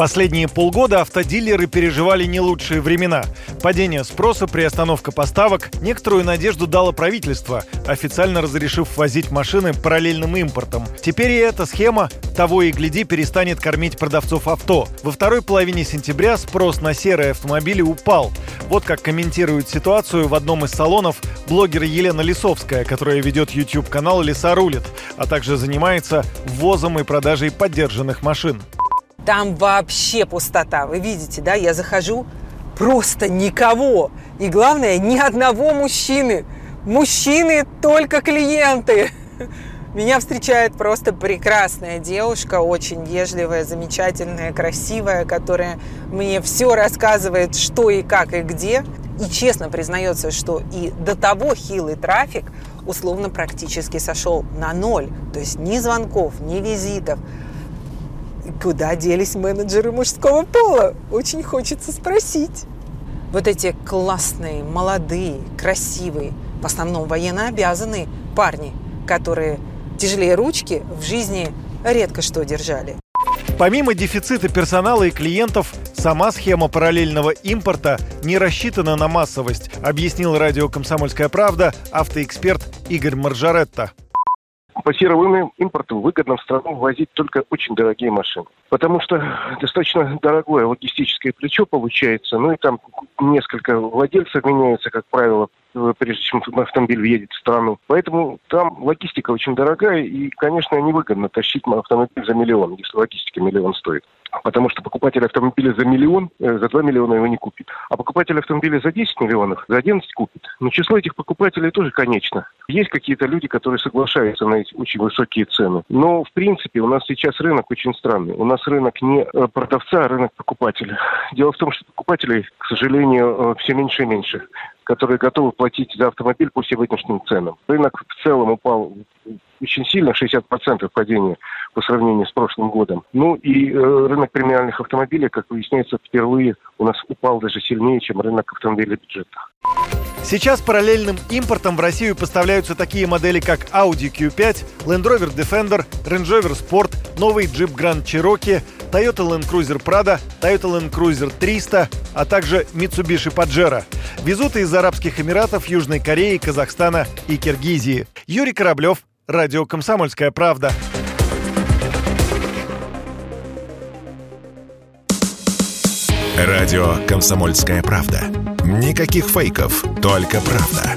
Последние полгода автодилеры переживали не лучшие времена. Падение спроса, приостановка поставок, некоторую надежду дало правительство, официально разрешив возить машины параллельным импортом. Теперь и эта схема, того и гляди, перестанет кормить продавцов авто. Во второй половине сентября спрос на серые автомобили упал. Вот как комментирует ситуацию в одном из салонов блогер Елена Лисовская, которая ведет YouTube-канал «Леса рулит», а также занимается ввозом и продажей поддержанных машин. Там вообще пустота. Вы видите, да, я захожу, просто никого. И главное, ни одного мужчины. Мужчины только клиенты. Меня встречает просто прекрасная девушка, очень вежливая, замечательная, красивая, которая мне все рассказывает, что и как и где. И честно признается, что и до того хилый трафик условно практически сошел на ноль. То есть ни звонков, ни визитов. Куда делись менеджеры мужского пола? Очень хочется спросить. Вот эти классные, молодые, красивые, в основном военно обязанные парни, которые тяжелее ручки в жизни редко что держали. Помимо дефицита персонала и клиентов, сама схема параллельного импорта не рассчитана на массовость, объяснил радио «Комсомольская правда» автоэксперт Игорь Маржаретта по серому импорту выгодно в страну ввозить только очень дорогие машины. Потому что достаточно дорогое логистическое плечо получается, ну и там несколько владельцев меняется, как правило, прежде чем автомобиль въедет в страну. Поэтому там логистика очень дорогая, и, конечно, невыгодно тащить автомобиль за миллион, если логистика миллион стоит. Потому что покупатель автомобиля за миллион, э, за 2 миллиона его не купит. А покупатель автомобиля за 10 миллионов, за 11 купит. Но число этих покупателей тоже конечно. Есть какие-то люди, которые соглашаются на эти очень высокие цены. Но, в принципе, у нас сейчас рынок очень странный. У нас рынок не э, продавца, а рынок покупателя. Дело в том, что покупателей, к сожалению, э, все меньше и меньше которые готовы платить за автомобиль по сегодняшним ценам. Рынок в целом упал очень сильно, 60% падения по сравнению с прошлым годом. Ну и э, рынок премиальных автомобилей, как выясняется, впервые у нас упал даже сильнее, чем рынок автомобилей бюджета. Сейчас параллельным импортом в Россию поставляются такие модели, как Audi Q5, Land Rover Defender, Range Rover Sport, новый Jeep Grand Cherokee, Toyota Land Cruiser Prado, Toyota Land Cruiser 300, а также Mitsubishi Pajero. Везут из Арабских Эмиратов, Южной Кореи, Казахстана и Киргизии. Юрий Кораблев, Радио «Комсомольская правда». Радио «Комсомольская правда». Никаких фейков, только правда.